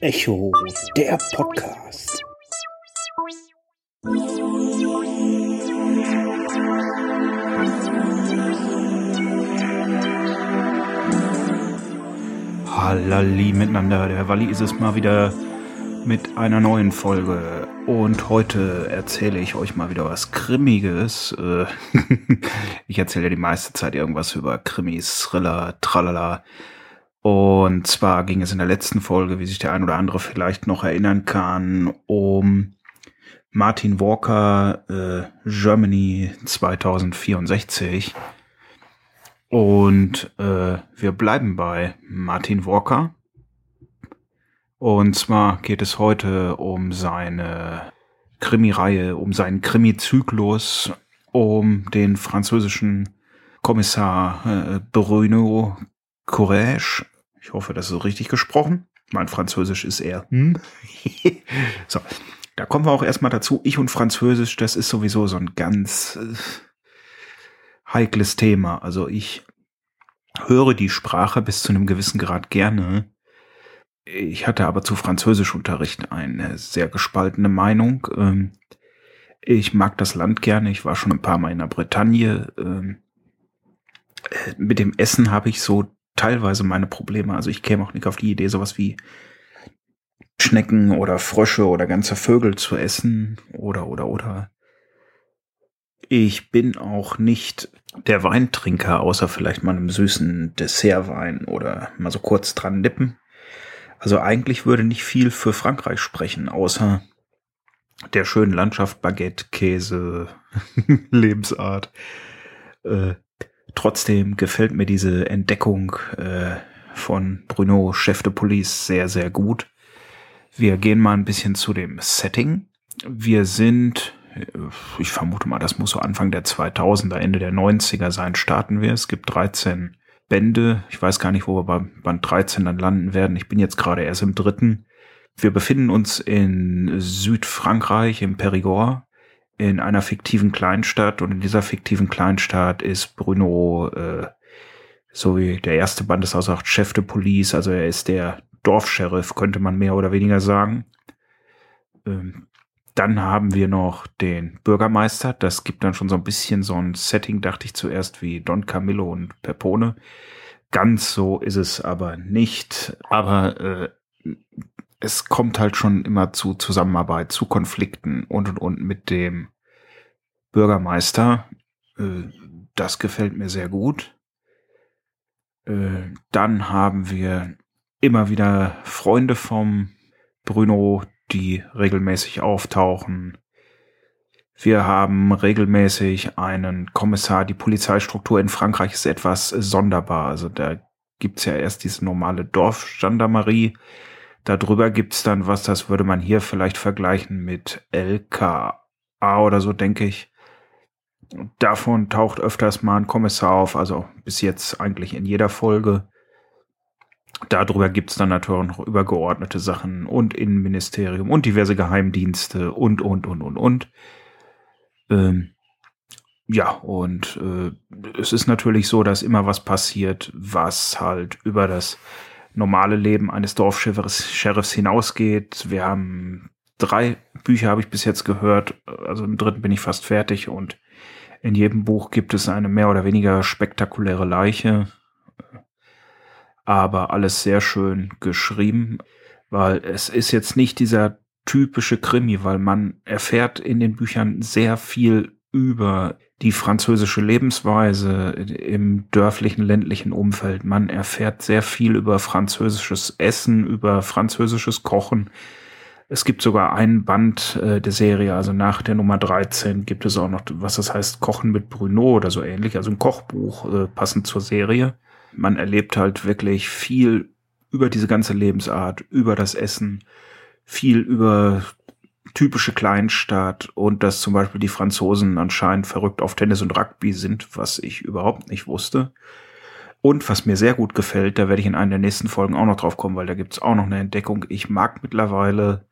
Echo, der Podcast. Hallali miteinander, der Walli ist es mal wieder mit einer neuen Folge. Und heute erzähle ich euch mal wieder was Krimmiges. Äh, ich erzähle ja die meiste Zeit irgendwas über Krimis, Thriller, Tralala. Und zwar ging es in der letzten Folge, wie sich der ein oder andere vielleicht noch erinnern kann, um Martin Walker äh, Germany 2064. Und äh, wir bleiben bei Martin Walker. Und zwar geht es heute um seine Krimireihe, um seinen Krimi-Zyklus, um den französischen Kommissar äh, Bruno Courage. Ich hoffe, das ist richtig gesprochen. Mein Französisch ist eher. Hm? so, da kommen wir auch erstmal dazu. Ich und Französisch, das ist sowieso so ein ganz äh, heikles Thema. Also ich höre die Sprache bis zu einem gewissen Grad gerne. Ich hatte aber zu Französischunterricht eine sehr gespaltene Meinung. Ähm, ich mag das Land gerne. Ich war schon ein paar Mal in der Bretagne. Ähm, äh, mit dem Essen habe ich so teilweise meine Probleme. Also ich käme auch nicht auf die Idee, sowas wie Schnecken oder Frösche oder ganze Vögel zu essen oder oder oder. Ich bin auch nicht der Weintrinker, außer vielleicht mal einem süßen Dessertwein oder mal so kurz dran nippen. Also eigentlich würde nicht viel für Frankreich sprechen, außer der schönen Landschaft, Baguette, Käse, Lebensart. Äh, trotzdem gefällt mir diese Entdeckung äh, von Bruno, Chef de Police, sehr, sehr gut. Wir gehen mal ein bisschen zu dem Setting. Wir sind, ich vermute mal, das muss so Anfang der 2000er, Ende der 90er sein, starten wir. Es gibt 13 Bände. Ich weiß gar nicht, wo wir bei Band 13 dann landen werden. Ich bin jetzt gerade erst im dritten. Wir befinden uns in Südfrankreich, im Périgord, in einer fiktiven Kleinstadt. Und in dieser fiktiven Kleinstadt ist Bruno, äh, so wie der erste Band ist aussagt, Chef de Police. Also er ist der Dorfsheriff, könnte man mehr oder weniger sagen. Ähm, dann haben wir noch den Bürgermeister. Das gibt dann schon so ein bisschen so ein Setting, dachte ich zuerst, wie Don Camillo und Pepone. Ganz so ist es aber nicht. Aber äh, es kommt halt schon immer zu Zusammenarbeit, zu Konflikten und und und mit dem Bürgermeister. Äh, das gefällt mir sehr gut. Äh, dann haben wir immer wieder Freunde vom Bruno, die regelmäßig auftauchen. Wir haben regelmäßig einen Kommissar. Die Polizeistruktur in Frankreich ist etwas sonderbar. Also da gibt's ja erst diese normale Dorfgendarmerie. Darüber gibt's dann was, das würde man hier vielleicht vergleichen mit LKA oder so, denke ich. Davon taucht öfters mal ein Kommissar auf, also bis jetzt eigentlich in jeder Folge. Darüber gibt's dann natürlich noch übergeordnete Sachen und Innenministerium und diverse Geheimdienste und, und, und, und, und. Ähm, ja, und äh, es ist natürlich so, dass immer was passiert, was halt über das normale Leben eines Dorfsheriffs hinausgeht. Wir haben drei Bücher, habe ich bis jetzt gehört. Also im dritten bin ich fast fertig und in jedem Buch gibt es eine mehr oder weniger spektakuläre Leiche aber alles sehr schön geschrieben, weil es ist jetzt nicht dieser typische Krimi, weil man erfährt in den Büchern sehr viel über die französische Lebensweise im dörflichen, ländlichen Umfeld. Man erfährt sehr viel über französisches Essen, über französisches Kochen. Es gibt sogar einen Band äh, der Serie, also nach der Nummer 13 gibt es auch noch, was das heißt, Kochen mit Bruno oder so ähnlich, also ein Kochbuch äh, passend zur Serie man erlebt halt wirklich viel über diese ganze Lebensart, über das Essen, viel über typische Kleinstadt und dass zum Beispiel die Franzosen anscheinend verrückt auf Tennis und Rugby sind, was ich überhaupt nicht wusste. Und was mir sehr gut gefällt, da werde ich in einer der nächsten Folgen auch noch drauf kommen, weil da gibt's auch noch eine Entdeckung. Ich mag mittlerweile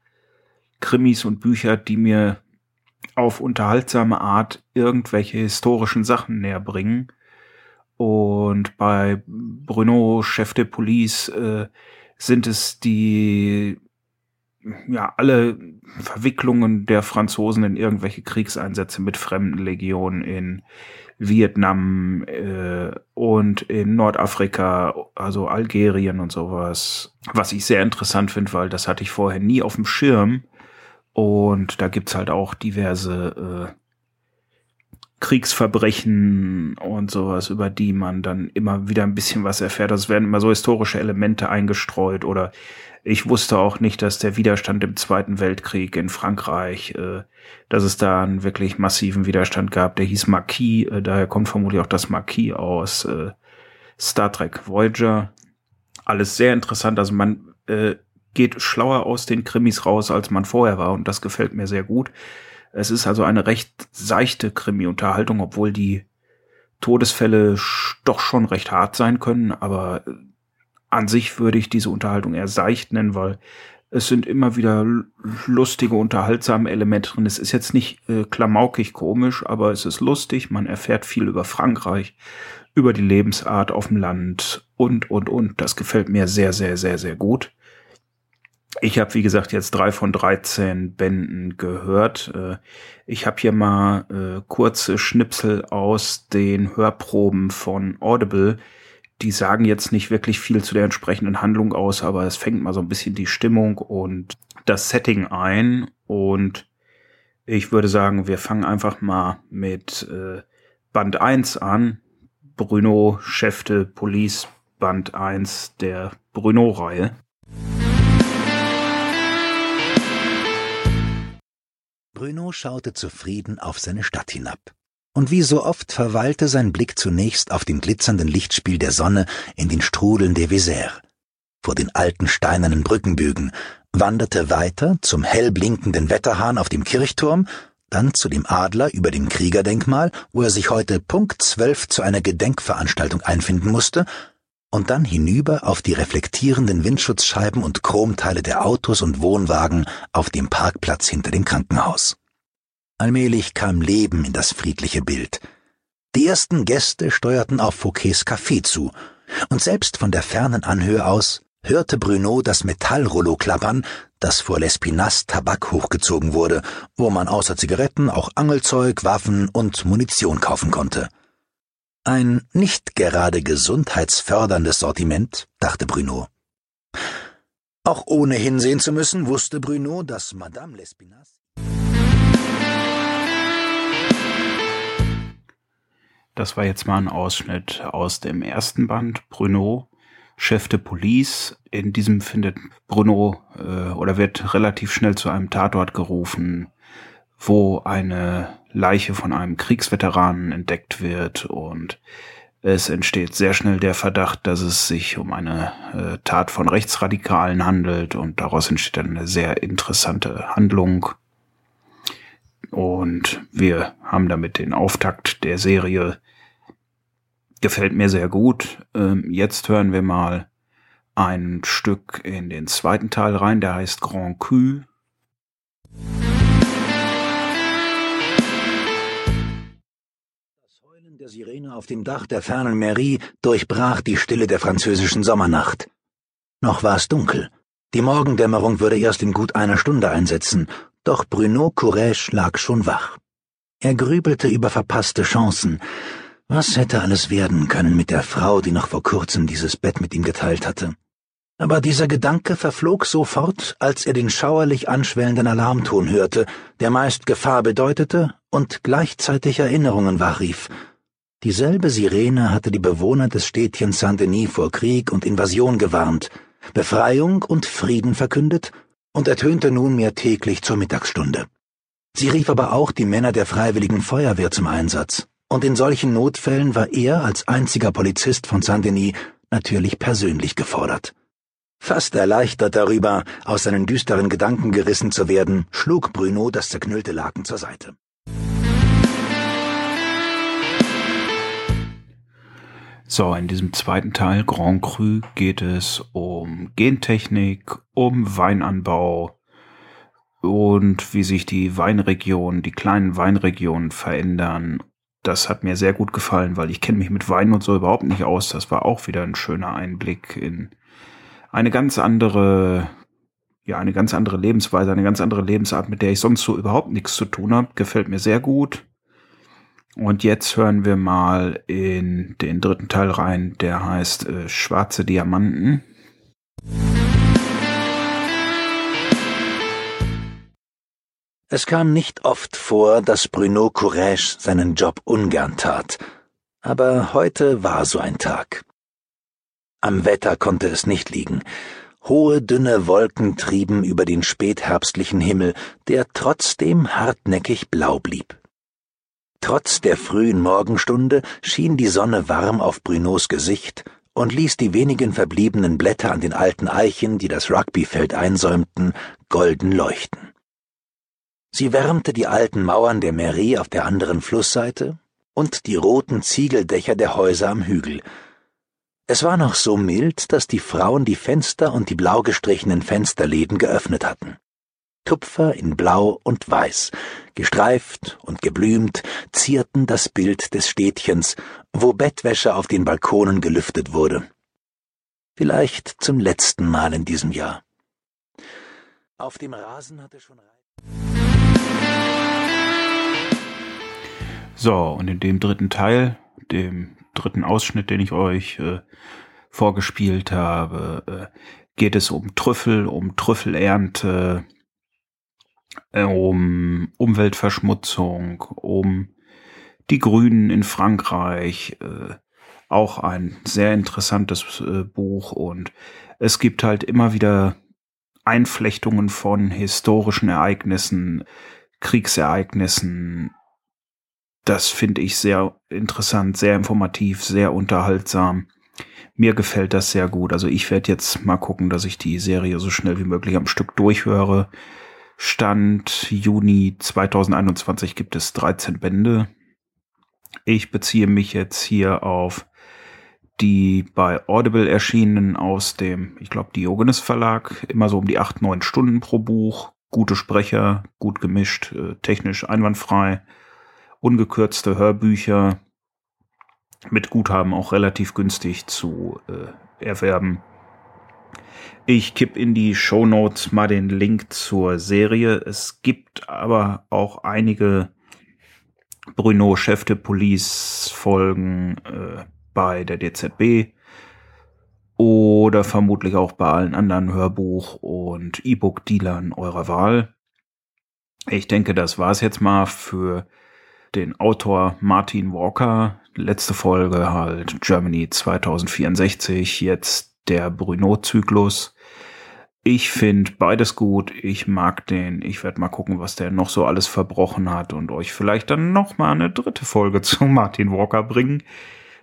Krimis und Bücher, die mir auf unterhaltsame Art irgendwelche historischen Sachen näher bringen Und bei Bruno, Chef de Police, äh, sind es die, ja, alle Verwicklungen der Franzosen in irgendwelche Kriegseinsätze mit fremden Legionen in Vietnam äh, und in Nordafrika, also Algerien und sowas. Was ich sehr interessant finde, weil das hatte ich vorher nie auf dem Schirm. Und da gibt's halt auch diverse äh, Kriegsverbrechen und sowas, über die man dann immer wieder ein bisschen was erfährt. Also es werden immer so historische Elemente eingestreut oder ich wusste auch nicht, dass der Widerstand im Zweiten Weltkrieg in Frankreich, äh, dass es da einen wirklich massiven Widerstand gab. Der hieß Marquis, äh, daher kommt vermutlich auch das Marquis aus äh, Star Trek Voyager. Alles sehr interessant. Also man äh, geht schlauer aus den Krimis raus, als man vorher war und das gefällt mir sehr gut. Es ist also eine recht seichte Krimi-Unterhaltung, obwohl die Todesfälle doch schon recht hart sein können, aber an sich würde ich diese Unterhaltung eher seicht nennen, weil es sind immer wieder lustige, unterhaltsame Elemente drin. Es ist jetzt nicht äh, klamaukig komisch, aber es ist lustig. Man erfährt viel über Frankreich, über die Lebensart auf dem Land und, und, und. Das gefällt mir sehr, sehr, sehr, sehr gut. Ich habe, wie gesagt, jetzt drei von 13 Bänden gehört. Äh, ich habe hier mal äh, kurze Schnipsel aus den Hörproben von Audible. Die sagen jetzt nicht wirklich viel zu der entsprechenden Handlung aus, aber es fängt mal so ein bisschen die Stimmung und das Setting ein. Und ich würde sagen, wir fangen einfach mal mit äh, Band 1 an. Bruno Schäfte Police Band 1 der Bruno-Reihe. Bruno schaute zufrieden auf seine Stadt hinab. Und wie so oft verweilte sein Blick zunächst auf dem glitzernden Lichtspiel der Sonne in den Strudeln der Vézère. Vor den alten steinernen Brückenbögen, wanderte weiter zum hell blinkenden Wetterhahn auf dem Kirchturm, dann zu dem Adler über dem Kriegerdenkmal, wo er sich heute Punkt zwölf zu einer Gedenkveranstaltung einfinden musste, und dann hinüber auf die reflektierenden Windschutzscheiben und Chromteile der Autos und Wohnwagen auf dem Parkplatz hinter dem Krankenhaus. Allmählich kam Leben in das friedliche Bild. Die ersten Gäste steuerten auf Fouquets Café zu, und selbst von der fernen Anhöhe aus hörte Bruno das Metallrollo klappern, das vor Lespinas Tabak hochgezogen wurde, wo man außer Zigaretten auch Angelzeug, Waffen und Munition kaufen konnte. Ein nicht gerade gesundheitsförderndes Sortiment, dachte Bruno. Auch ohne hinsehen zu müssen, wusste Bruno, dass Madame Lespinasse Das war jetzt mal ein Ausschnitt aus dem ersten Band, Bruno, Chef de Police. In diesem findet Bruno äh, oder wird relativ schnell zu einem Tatort gerufen, wo eine Leiche von einem Kriegsveteranen entdeckt wird und es entsteht sehr schnell der Verdacht, dass es sich um eine äh, Tat von Rechtsradikalen handelt und daraus entsteht eine sehr interessante Handlung. Und wir haben damit den Auftakt der Serie. Gefällt mir sehr gut. Ähm, jetzt hören wir mal ein Stück in den zweiten Teil rein, der heißt Grand Cul. Der Sirene auf dem Dach der fernen Mairie durchbrach die Stille der französischen Sommernacht. Noch war es dunkel. Die Morgendämmerung würde erst in gut einer Stunde einsetzen, doch Bruno Courage lag schon wach. Er grübelte über verpasste Chancen. Was hätte alles werden können mit der Frau, die noch vor kurzem dieses Bett mit ihm geteilt hatte? Aber dieser Gedanke verflog sofort, als er den schauerlich anschwellenden Alarmton hörte, der meist Gefahr bedeutete und gleichzeitig Erinnerungen wachrief, Dieselbe Sirene hatte die Bewohner des Städtchens Saint-Denis vor Krieg und Invasion gewarnt, Befreiung und Frieden verkündet und ertönte nunmehr täglich zur Mittagsstunde. Sie rief aber auch die Männer der Freiwilligen Feuerwehr zum Einsatz, und in solchen Notfällen war er als einziger Polizist von Saint-Denis natürlich persönlich gefordert. Fast erleichtert darüber, aus seinen düsteren Gedanken gerissen zu werden, schlug Bruno das zerknüllte Laken zur Seite. So, in diesem zweiten Teil Grand Cru geht es um Gentechnik, um Weinanbau und wie sich die Weinregionen, die kleinen Weinregionen verändern das hat mir sehr gut gefallen, weil ich kenne mich mit Wein und so überhaupt nicht aus. Das war auch wieder ein schöner Einblick in eine ganz andere, ja, eine ganz andere Lebensweise, eine ganz andere Lebensart, mit der ich sonst so überhaupt nichts zu tun habe. Gefällt mir sehr gut. Und jetzt hören wir mal in den dritten Teil rein, der heißt äh, Schwarze Diamanten. Es kam nicht oft vor, dass Bruno Courage seinen Job ungern tat, aber heute war so ein Tag. Am Wetter konnte es nicht liegen. Hohe, dünne Wolken trieben über den spätherbstlichen Himmel, der trotzdem hartnäckig blau blieb. Trotz der frühen Morgenstunde schien die Sonne warm auf Brunos Gesicht und ließ die wenigen verbliebenen Blätter an den alten Eichen, die das Rugbyfeld einsäumten, golden leuchten. Sie wärmte die alten Mauern der Mairie auf der anderen Flussseite und die roten Ziegeldächer der Häuser am Hügel. Es war noch so mild, dass die Frauen die Fenster und die blau gestrichenen Fensterläden geöffnet hatten. Tupfer in Blau und Weiß, gestreift und geblümt, zierten das Bild des Städtchens, wo Bettwäsche auf den Balkonen gelüftet wurde. Vielleicht zum letzten Mal in diesem Jahr. Auf dem Rasen hatte schon so, und in dem dritten Teil, dem dritten Ausschnitt, den ich euch äh, vorgespielt habe, äh, geht es um Trüffel, um Trüffelernte, um Umweltverschmutzung, um die Grünen in Frankreich. Äh, auch ein sehr interessantes äh, Buch und es gibt halt immer wieder Einflechtungen von historischen Ereignissen, Kriegsereignissen. Das finde ich sehr interessant, sehr informativ, sehr unterhaltsam. Mir gefällt das sehr gut. Also ich werde jetzt mal gucken, dass ich die Serie so schnell wie möglich am Stück durchhöre. Stand Juni 2021 gibt es 13 Bände. Ich beziehe mich jetzt hier auf die bei Audible erschienen aus dem, ich glaube, Diogenes Verlag, immer so um die acht, neun Stunden pro Buch. Gute Sprecher, gut gemischt, äh, technisch einwandfrei, ungekürzte Hörbücher mit Guthaben auch relativ günstig zu äh, erwerben. Ich kipp in die Show Notes mal den Link zur Serie. Es gibt aber auch einige Bruno Chef de Police Folgen äh, bei der DZB oder vermutlich auch bei allen anderen Hörbuch- und E-Book-Dealern eurer Wahl. Ich denke, das war's jetzt mal für den Autor Martin Walker. Letzte Folge halt Germany 2064, jetzt der Bruno-Zyklus. Ich finde beides gut. Ich mag den. Ich werde mal gucken, was der noch so alles verbrochen hat und euch vielleicht dann noch mal eine dritte Folge zu Martin Walker bringen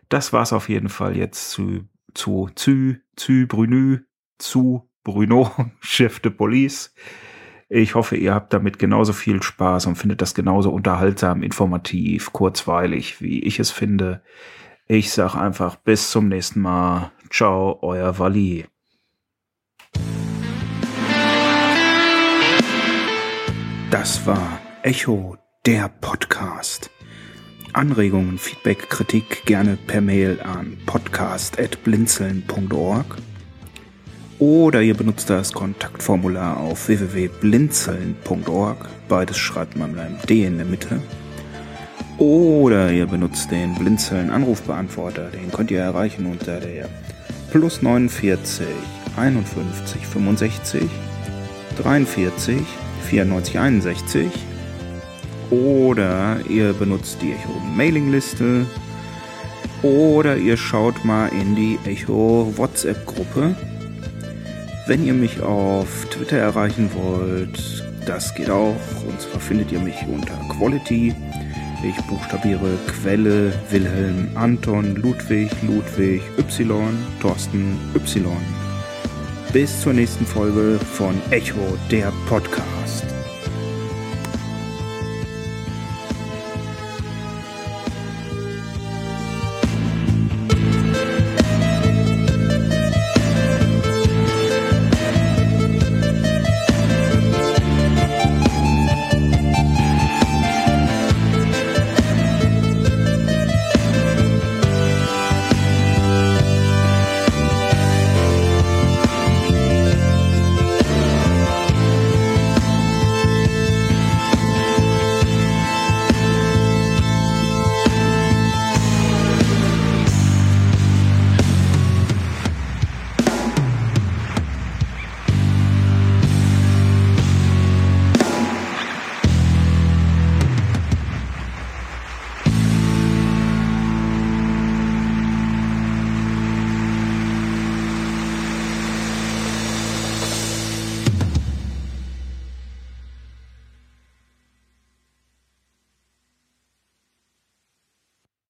das war's auf jeden Fall jetzt zu, zu, zu, zu Brunü, zu Bruno, Chef de Police. Ich hoffe, ihr habt damit genauso viel Spaß und findet das genauso unterhaltsam, informativ, kurzweilig, wie ich es finde. Ich sag einfach bis zum nächsten Mal. Ciao, euer Wally. Das war Echo, der Podcast. Anregungen, Feedback, Kritik gerne per Mail an podcast.blinzeln.org oder ihr benutzt das Kontaktformular auf www.blinzeln.org. Beides schreibt man mit einem D in der Mitte. Oder ihr benutzt den Blinzeln Anrufbeantworter. Den könnt ihr erreichen unter der plus 49 51 65 43 94 61 oder ihr benutzt die Echo Mailingliste oder ihr schaut mal in die Echo WhatsApp Gruppe. Wenn ihr mich auf Twitter erreichen wollt, das geht auch. Und zwar findet ihr mich unter Quality. Ich buchstabiere Quelle Wilhelm Anton Ludwig Ludwig Y Thorsten Y. Bis zur nächsten Folge von Echo der Podcast.